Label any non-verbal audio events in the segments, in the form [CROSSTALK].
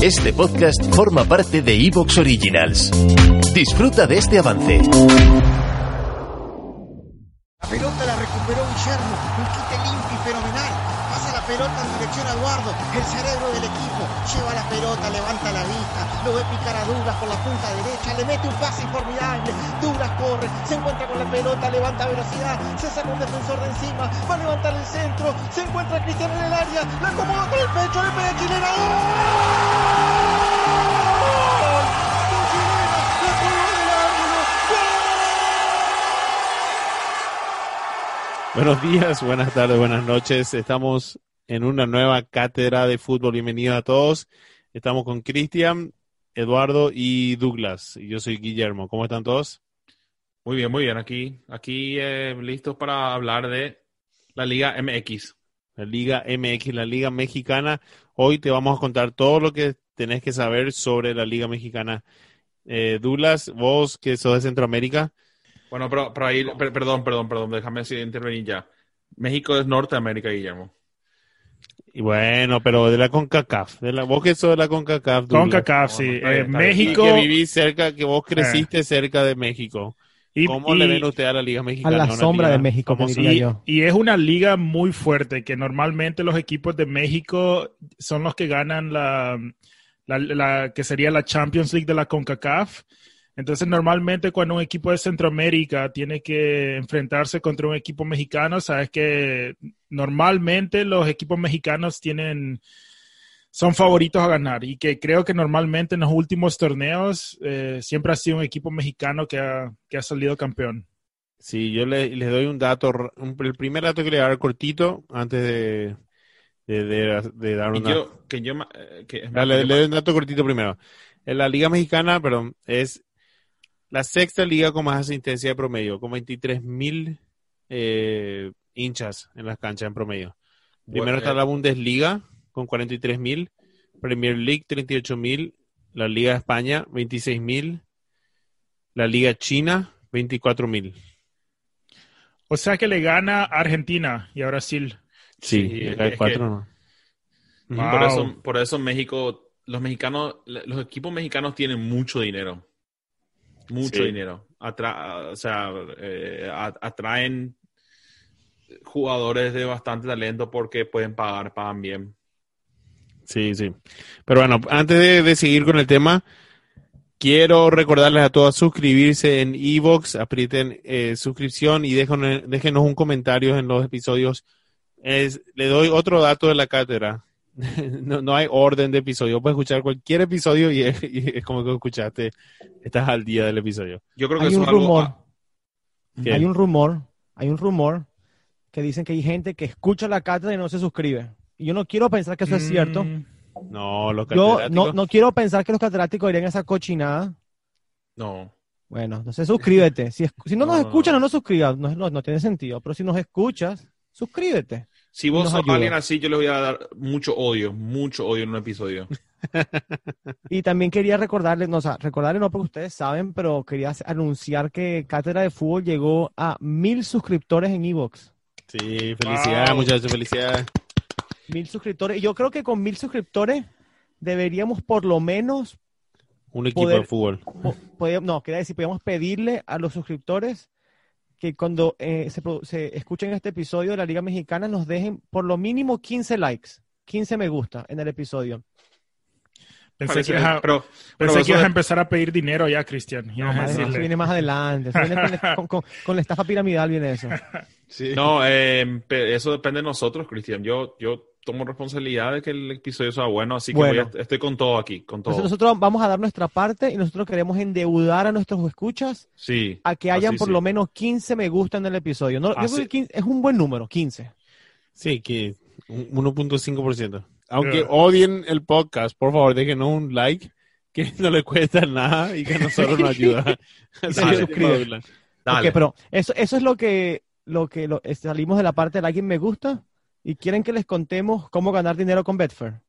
Este podcast forma parte de Evox Originals. Disfruta de este avance. La pelota la recuperó Guillermo, un quite limpio y fenomenal. Pasa la pelota en dirección a Eduardo, el cerebro del equipo. Lleva la pelota, levanta la vista, lo ve picar a Douglas por la punta derecha, le mete un pase formidable. Douglas corre, se encuentra con la pelota, levanta velocidad, se saca un defensor de encima, va a levantar el centro, se encuentra Cristiano en el área, la acomoda con el pecho, le pega Chilena. Buenos días, buenas tardes, buenas noches. Estamos en una nueva cátedra de fútbol. Bienvenido a todos. Estamos con Cristian, Eduardo y Douglas. Y yo soy Guillermo. ¿Cómo están todos? Muy bien, muy bien. Aquí, aquí eh, listos para hablar de la Liga MX. La Liga MX, la Liga Mexicana. Hoy te vamos a contar todo lo que tenés que saber sobre la Liga Mexicana. Eh, Douglas, vos que sos de Centroamérica, Bueno, pero, pero ahí, per- perdón, perdón, perdón, déjame así intervenir ya. México es Norteamérica, Guillermo. y bueno, pero de la CONCACAF. De la, vos que sos de la CONCACAF. CONCACAF, sí. no, Eh. México Y que vivís cerca, que vos creciste cerca de México. y, ¿Cómo y- le ven usted a la Liga a Mexicana? la Una sombra liga de México, como diría y- yo. y es una liga muy fuerte que normalmente los equipos de México son los que ganan la, la, la- que sería la Champions League de la CONCACAF. Entonces, normalmente cuando un equipo de Centroamérica tiene que enfrentarse contra un equipo mexicano, sabes que normalmente los equipos mexicanos tienen son favoritos a ganar y que creo que normalmente en los últimos torneos eh, siempre ha sido un equipo mexicano que ha, que ha salido campeón. Sí, yo le- les doy un dato, un- el primer dato que le voy a dar cortito antes de, de, de- de dar Y una... yo, que yo, eh, que, Dale, que le doy un dato cortito primero. En la Liga Mexicana, perdón, es la sexta liga con más asistencia de promedio, con 23 mil eh, hinchas en las canchas en promedio. Primero Bueno, está eh, la Bundesliga con 43 mil, Premier League 38 mil, la Liga de España 26 mil, la Liga China 24 mil. O sea que le gana a Argentina y a Brasil. Sí, Sí, es cuatro, que- ¿no? Ujú. Wow. Por eso, por eso México, los mexicanos, los equipos mexicanos tienen mucho dinero. Mucho Sí. dinero. Atra- o sea, eh, atraen jugadores de bastante talento porque pueden pagar, pagan bien. Sí, sí. Pero bueno, antes de, de seguir con el tema, quiero recordarles a todos suscribirse en Evox, aprieten eh, suscripción y déjenos, déjenos un comentario en los episodios. Es, le doy otro dato de la cátedra. [LAUGHS] No, no hay orden de episodio. Puedes escuchar cualquier episodio y es, y es como que escuchaste, estás al día del episodio. Yo creo que Hay eso un es algo- rumor, ah, ¿Qué? hay un rumor, hay un rumor que dicen que hay gente que escucha la cátedra y no se suscribe. Y yo no quiero pensar que eso es cierto. Mm, No, los Yo catedráticos. no, no quiero pensar que los catedráticos dirían esa cochinada. no. Bueno, entonces suscríbete. Si, si no [LAUGHS] nos No, no, escuchas, no. no nos suscribas. No, no, no tiene sentido. Pero si nos escuchas, suscríbete. Si vos sos ayuda. alguien así, yo les voy a dar mucho odio, mucho odio en un episodio. [LAUGHS] Y también quería recordarles, no, o sea, recordarles no porque ustedes saben, pero quería anunciar que Cátedra de Fútbol llegó a mil suscriptores en Evox. Sí, felicidades, Wow. muchachos, felicidades. Mil suscriptores. Y yo creo que con mil suscriptores deberíamos por lo menos, Un equipo Poder- de fútbol. po- no, quería decir, podíamos pedirle a los suscriptores que cuando eh, se, se escuchen este episodio de la Liga Mexicana nos dejen por lo mínimo 15 likes, 15 me gusta en el episodio. Pensé Parece- que, ibas a- pero, pero pensé eso que ibas a de- empezar a pedir dinero ya, Cristian. Decirle. eso viene más adelante. eso viene con, la- con- con- la estafa piramidal viene eso. [LAUGHS] No, eh, eso depende de nosotros, Cristian. Yo, yo tomo responsabilidad de que el episodio sea bueno, así que Bueno. voy a- estoy con todo aquí, con todo. Entonces nosotros vamos a dar nuestra parte y nosotros queremos endeudar a nuestros escuchas sí. a que hayan así por sí. lo menos 15 me gusta en el episodio. No, yo creo que 15 es un buen número, 15. Sí, que un 1.5%. Aunque odien el podcast, por favor, déjenos un like, que [LAUGHS] no le cuesta nada y que a nosotros nos ayuda. [LAUGHS] Y Dale. Dale. Ok, pero eso, eso es lo que, lo que lo- salimos de la parte de alguien me gusta y quieren que les contemos cómo ganar dinero con Betfair.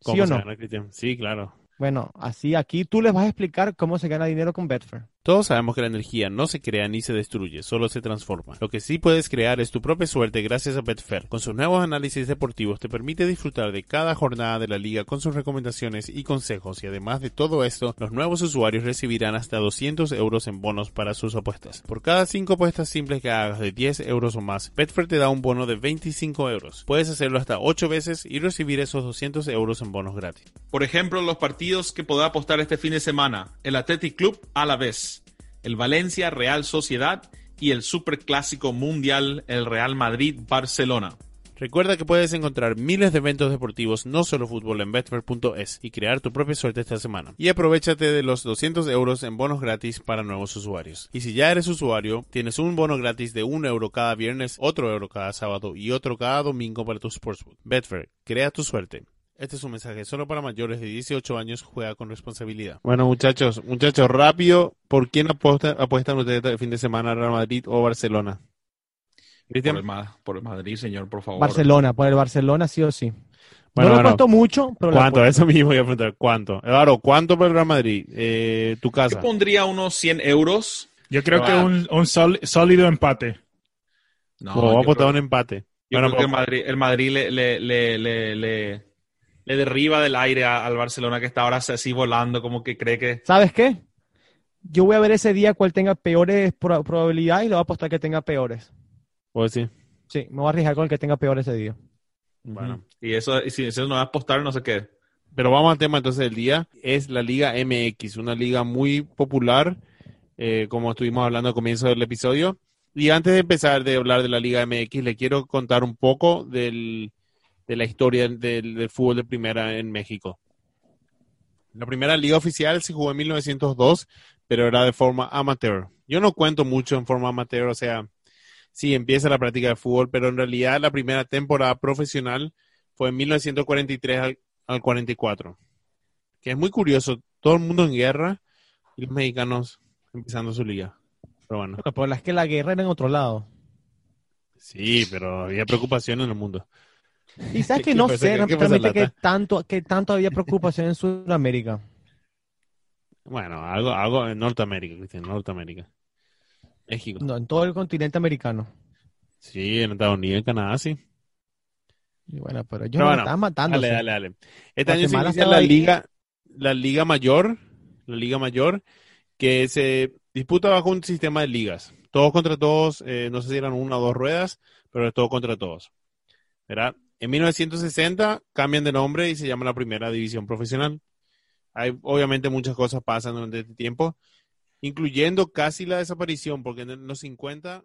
¿Sí ¿Cómo o se no? gana? Sí, claro. Bueno, así aquí tú les vas a explicar cómo se gana dinero con Betfair. Todos sabemos que la energía no se crea ni se destruye, solo se transforma. Lo que sí puedes crear es tu propia suerte gracias a Betfair. Con sus nuevos análisis deportivos te permite disfrutar de cada jornada de la liga con sus recomendaciones y consejos y además de todo esto, los nuevos usuarios recibirán hasta 200 euros en bonos para sus apuestas. Por cada 5 apuestas simples que hagas de 10 euros o más, Betfair te da un bono de 25 euros. Puedes hacerlo hasta 8 veces y recibir esos 200 euros en bonos gratis. Por ejemplo, los partidos que podrá apostar este fin de semana. El Athletic Club a la vez el Valencia Real Sociedad y el Superclásico Mundial el Real Madrid Barcelona. Recuerda que puedes encontrar miles de eventos deportivos, no solo fútbol, en betfair.es y crear tu propia suerte esta semana. Y aprovechate de los 200 euros en bonos gratis para nuevos usuarios. Y si ya eres usuario, tienes un bono gratis de 1 euro cada viernes, otro euro cada sábado y otro cada domingo para tu sportsbook. Betfair, crea tu suerte. Este es un mensaje solo para mayores de 18 años. Juega con responsabilidad. Bueno, muchachos, muchachos, rápido. ¿Por quién apuesta, apuestan ustedes este fin de semana, Real Madrid o Barcelona? Por el, por el, Madrid, señor, por favor. Barcelona, por el Barcelona sí o sí. Bueno, no lo cuento mucho, pero ¿Cuánto? Eso mismo voy a preguntar. ¿Cuánto? Eduardo, ¿cuánto por el Real Madrid? Eh, tu casa. Yo pondría unos 100 euros. Yo creo que un, un sólido empate. No, vamos a apostar un empate. Yo bueno, creo que el Madrid, el Madrid le, le, le, le le derriba del aire al Barcelona que está ahora así volando, como que cree que... ¿Sabes qué? Yo voy a ver ese día cuál tenga peores probabilidades y le voy a apostar que tenga peores. Pues sí. Sí, me voy a arriesgar con el que tenga peores ese día. Bueno, y eso, y si eso no va a apostar, no sé qué. Pero vamos al tema entonces del día. Es la Liga MX, una liga muy popular, eh, como estuvimos hablando al comienzo del episodio. Y antes de empezar de hablar de la Liga MX, le quiero contar un poco del, de la historia del, fútbol de primera en México. La primera liga oficial se jugó en 1902, pero era de forma amateur. Yo no cuento mucho en forma amateur, o sea, sí empieza la práctica de fútbol, pero en realidad la primera temporada profesional fue en 1943 al, al 44. Que es muy curioso, todo el mundo en guerra y los mexicanos empezando su liga. Pero bueno. Pero es que la guerra era en otro lado. Sí, pero había preocupación en el mundo. Y sabes [LAUGHS] que no sé realmente que tanto, que tanto había preocupación en Sudamérica. Bueno, algo, algo en Norteamérica, Cristian, Norteamérica. México. No, en todo el continente americano. Sí, en Estados Unidos, en Canadá, sí. Y bueno, pero ellos no están matando. Dale, dale, dale. Este año se inicia la liga, la liga mayor, la liga mayor, que se disputa bajo un sistema de ligas. Todos contra todos, eh, no sé si eran una o dos ruedas, pero es todo contra todos. ¿Verdad? En 1960 cambian de nombre y se llama la primera división profesional. Hay, obviamente muchas cosas pasan durante este tiempo, incluyendo casi la desaparición, porque en los 50